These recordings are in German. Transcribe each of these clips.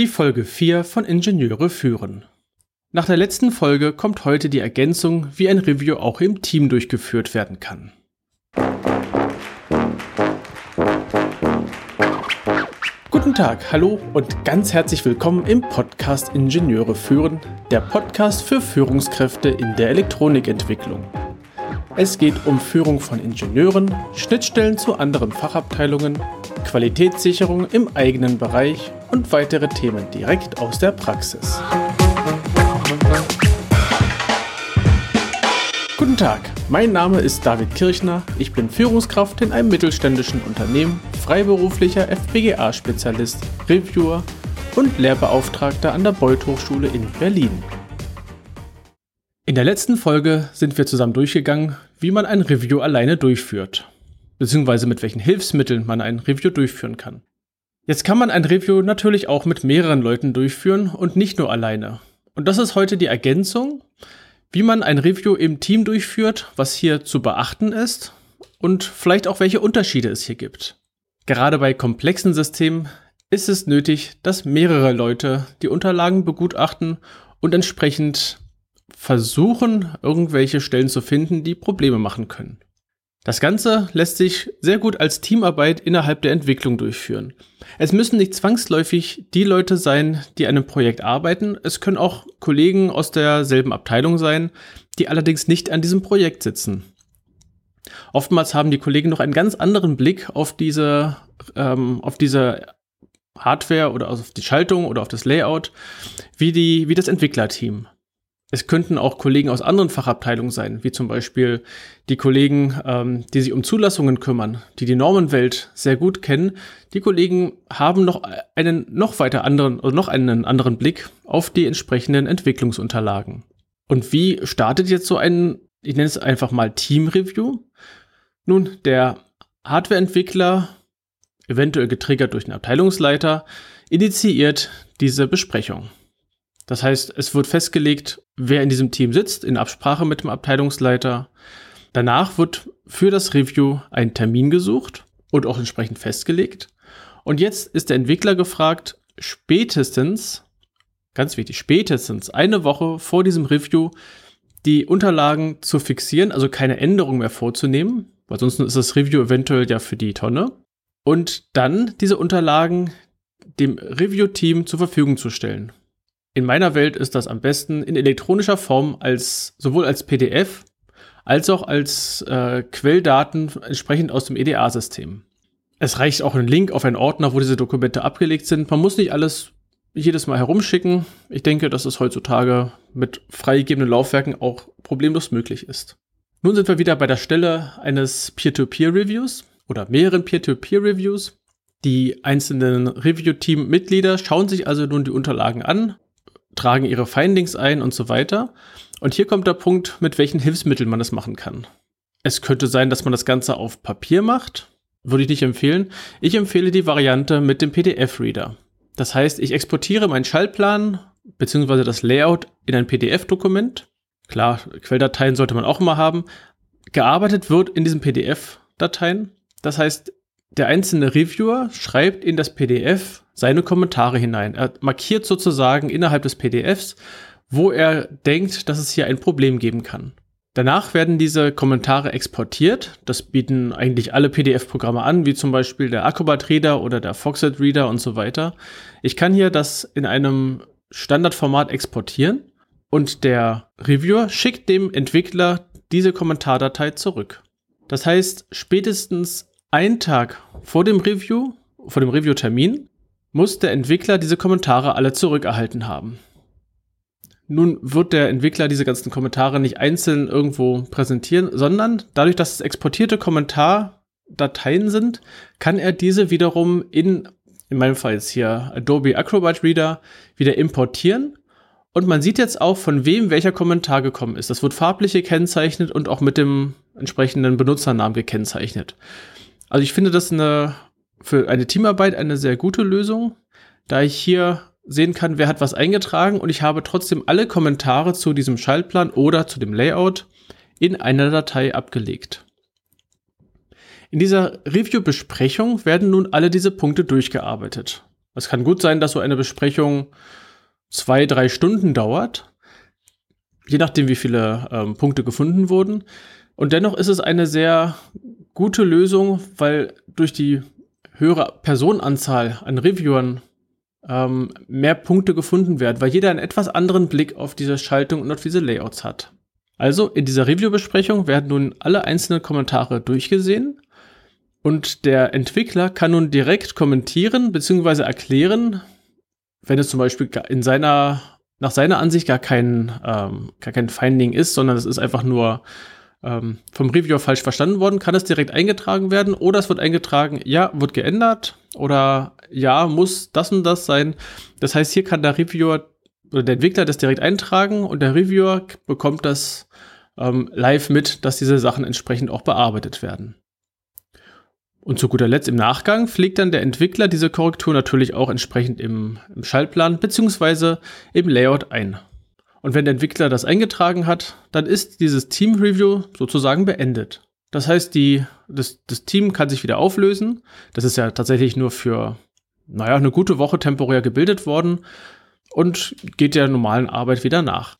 Die Folge 4 von Ingenieure führen. Nach der letzten Folge kommt heute die Ergänzung, wie ein Review auch im Team durchgeführt werden kann. Guten Tag, hallo und ganz herzlich willkommen im Podcast Ingenieure führen, der Podcast für Führungskräfte in der Elektronikentwicklung. Es geht um Führung von Ingenieuren, Schnittstellen zu anderen Fachabteilungen, Qualitätssicherung im eigenen Bereich und weitere Themen direkt aus der Praxis. Guten Tag, mein Name ist David Kirchner, ich bin Führungskraft in einem mittelständischen Unternehmen, freiberuflicher FPGA-Spezialist, Reviewer und Lehrbeauftragter an der Beuth Hochschule in Berlin. In der letzten Folge sind wir zusammen durchgegangen, wie man ein Review alleine durchführt, beziehungsweise mit welchen Hilfsmitteln man ein Review durchführen kann. Jetzt kann man ein Review natürlich auch mit mehreren Leuten durchführen und nicht nur alleine. Und das ist heute die Ergänzung, wie man ein Review im Team durchführt, was hier zu beachten ist und vielleicht auch welche Unterschiede es hier gibt. Gerade bei komplexen Systemen ist es nötig, dass mehrere Leute die Unterlagen begutachten und entsprechend versuchen, irgendwelche Stellen zu finden, die Probleme machen können. Das Ganze lässt sich sehr gut als Teamarbeit innerhalb der Entwicklung durchführen. Es müssen nicht zwangsläufig die Leute sein, die an einem Projekt arbeiten. Es können auch Kollegen aus derselben Abteilung sein, die allerdings nicht an diesem Projekt sitzen. Oftmals haben die Kollegen noch einen ganz anderen Blick auf diese, ähm, auf diese Hardware oder auf die Schaltung oder auf das Layout, wie, die, wie das Entwicklerteam. Es könnten auch Kollegen aus anderen Fachabteilungen sein, wie zum Beispiel die Kollegen, ähm, die sich um Zulassungen kümmern, die die Normenwelt sehr gut kennen. Die Kollegen haben noch einen noch weiter anderen oder noch einen anderen Blick auf die entsprechenden Entwicklungsunterlagen. Und wie startet jetzt so ein, ich nenne es einfach mal Team Review? Nun, der Hardwareentwickler, eventuell getriggert durch den Abteilungsleiter, initiiert diese Besprechung. Das heißt, es wird festgelegt, wer in diesem Team sitzt, in Absprache mit dem Abteilungsleiter. Danach wird für das Review ein Termin gesucht und auch entsprechend festgelegt. Und jetzt ist der Entwickler gefragt, spätestens, ganz wichtig, spätestens eine Woche vor diesem Review die Unterlagen zu fixieren, also keine Änderung mehr vorzunehmen, weil sonst ist das Review eventuell ja für die Tonne. Und dann diese Unterlagen dem Review-Team zur Verfügung zu stellen. In meiner Welt ist das am besten in elektronischer Form als sowohl als PDF als auch als äh, Quelldaten entsprechend aus dem EDA-System. Es reicht auch ein Link auf einen Ordner, wo diese Dokumente abgelegt sind. Man muss nicht alles jedes Mal herumschicken. Ich denke, dass es heutzutage mit freigegebenen Laufwerken auch problemlos möglich ist. Nun sind wir wieder bei der Stelle eines Peer-to-Peer-Reviews oder mehreren Peer-to-Peer-Reviews. Die einzelnen Review-Team-Mitglieder schauen sich also nun die Unterlagen an, tragen ihre Findings ein und so weiter. Und hier kommt der Punkt, mit welchen Hilfsmitteln man das machen kann. Es könnte sein, dass man das Ganze auf Papier macht. Würde ich nicht empfehlen. Ich empfehle die Variante mit dem PDF-Reader. Das heißt, ich exportiere meinen Schaltplan bzw. das Layout in ein PDF-Dokument. Klar, Quelldateien sollte man auch immer haben. Gearbeitet wird in diesen PDF-Dateien. Das heißt, der einzelne Reviewer schreibt in das PDF seine Kommentare hinein. Er markiert sozusagen innerhalb des PDFs, wo er denkt, dass es hier ein Problem geben kann. Danach werden diese Kommentare exportiert. Das bieten eigentlich alle PDF-Programme an, wie zum Beispiel der Acrobat Reader oder der Foxit Reader und so weiter. Ich kann hier das in einem Standardformat exportieren und der Reviewer schickt dem Entwickler diese Kommentardatei zurück. Das heißt, spätestens ein Tag vor dem Review, vor dem Review-Termin, muss der Entwickler diese Kommentare alle zurückerhalten haben. Nun wird der Entwickler diese ganzen Kommentare nicht einzeln irgendwo präsentieren, sondern dadurch, dass es exportierte Kommentardateien sind, kann er diese wiederum in, in meinem Fall jetzt hier Adobe Acrobat Reader wieder importieren. Und man sieht jetzt auch, von wem welcher Kommentar gekommen ist. Das wird farblich gekennzeichnet und auch mit dem entsprechenden Benutzernamen gekennzeichnet. Also ich finde das eine, für eine Teamarbeit eine sehr gute Lösung, da ich hier sehen kann, wer hat was eingetragen und ich habe trotzdem alle Kommentare zu diesem Schaltplan oder zu dem Layout in einer Datei abgelegt. In dieser Review-Besprechung werden nun alle diese Punkte durchgearbeitet. Es kann gut sein, dass so eine Besprechung zwei, drei Stunden dauert, je nachdem, wie viele ähm, Punkte gefunden wurden. Und dennoch ist es eine sehr gute Lösung, weil durch die höhere Personenanzahl an Reviewern ähm, mehr Punkte gefunden werden, weil jeder einen etwas anderen Blick auf diese Schaltung und auf diese Layouts hat. Also in dieser Review-Besprechung werden nun alle einzelnen Kommentare durchgesehen und der Entwickler kann nun direkt kommentieren bzw. erklären, wenn es zum Beispiel in seiner, nach seiner Ansicht gar kein, ähm, gar kein Finding ist, sondern es ist einfach nur ähm, vom Reviewer falsch verstanden worden, kann es direkt eingetragen werden oder es wird eingetragen, ja, wird geändert oder ja, muss das und das sein. Das heißt, hier kann der Reviewer oder der Entwickler das direkt eintragen und der Reviewer bekommt das ähm, live mit, dass diese Sachen entsprechend auch bearbeitet werden. Und zu guter Letzt im Nachgang pflegt dann der Entwickler diese Korrektur natürlich auch entsprechend im, im Schaltplan bzw. im Layout ein. Und wenn der Entwickler das eingetragen hat, dann ist dieses Team Review sozusagen beendet. Das heißt, die, das, das Team kann sich wieder auflösen. Das ist ja tatsächlich nur für, naja, eine gute Woche temporär gebildet worden und geht der normalen Arbeit wieder nach.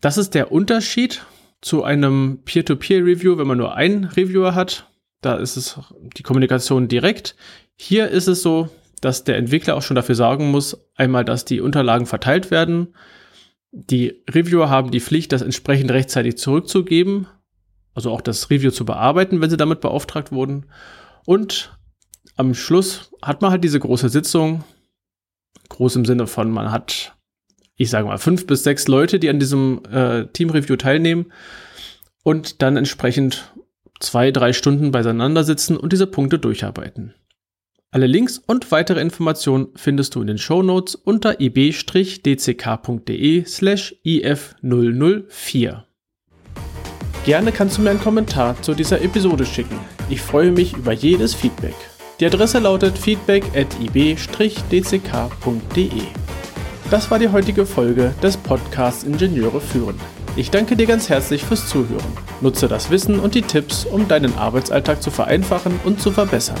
Das ist der Unterschied zu einem Peer-to-Peer-Review, wenn man nur einen Reviewer hat. Da ist es die Kommunikation direkt. Hier ist es so, dass der Entwickler auch schon dafür sorgen muss, einmal, dass die Unterlagen verteilt werden. Die Reviewer haben die Pflicht, das entsprechend rechtzeitig zurückzugeben, also auch das Review zu bearbeiten, wenn sie damit beauftragt wurden. Und am Schluss hat man halt diese große Sitzung, groß im Sinne von, man hat, ich sage mal, fünf bis sechs Leute, die an diesem äh, Team-Review teilnehmen und dann entsprechend zwei, drei Stunden beiseinander sitzen und diese Punkte durcharbeiten. Alle Links und weitere Informationen findest du in den Show Notes unter ib-dck.de slash if004. Gerne kannst du mir einen Kommentar zu dieser Episode schicken. Ich freue mich über jedes Feedback. Die Adresse lautet feedback at ib-dck.de. Das war die heutige Folge des Podcasts Ingenieure führen. Ich danke dir ganz herzlich fürs Zuhören. Nutze das Wissen und die Tipps, um deinen Arbeitsalltag zu vereinfachen und zu verbessern.